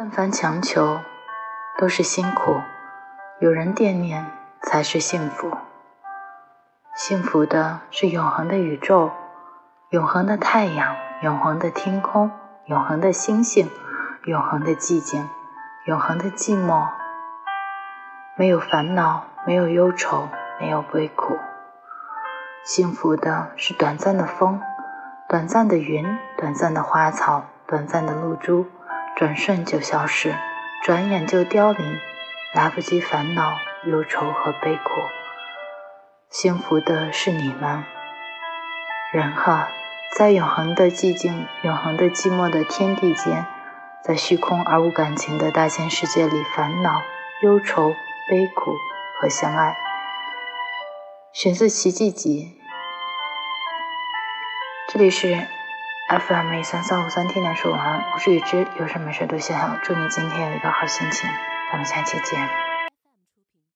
但凡强求，都是辛苦；有人惦念，才是幸福。幸福的是永恒的宇宙，永恒的太阳，永恒的天空，永恒的星星，永恒的寂静，永恒的寂寞。没有烦恼，没有忧愁，没有悲苦。幸福的是短暂的风，短暂的云，短暂的花草，短暂的露珠。转瞬就消失，转眼就凋零，来不及烦恼、忧愁和悲苦。幸福的是你们，人哈，在永恒的寂静、永恒的寂寞的天地间，在虚空而无感情的大千世界里，烦恼、忧愁、悲苦和相爱。选自《奇迹集》，这里是。FM 一三三五三，天天说晚安，我是雨之，有事没事都想想，祝你今天有一个好心情，咱们下期见。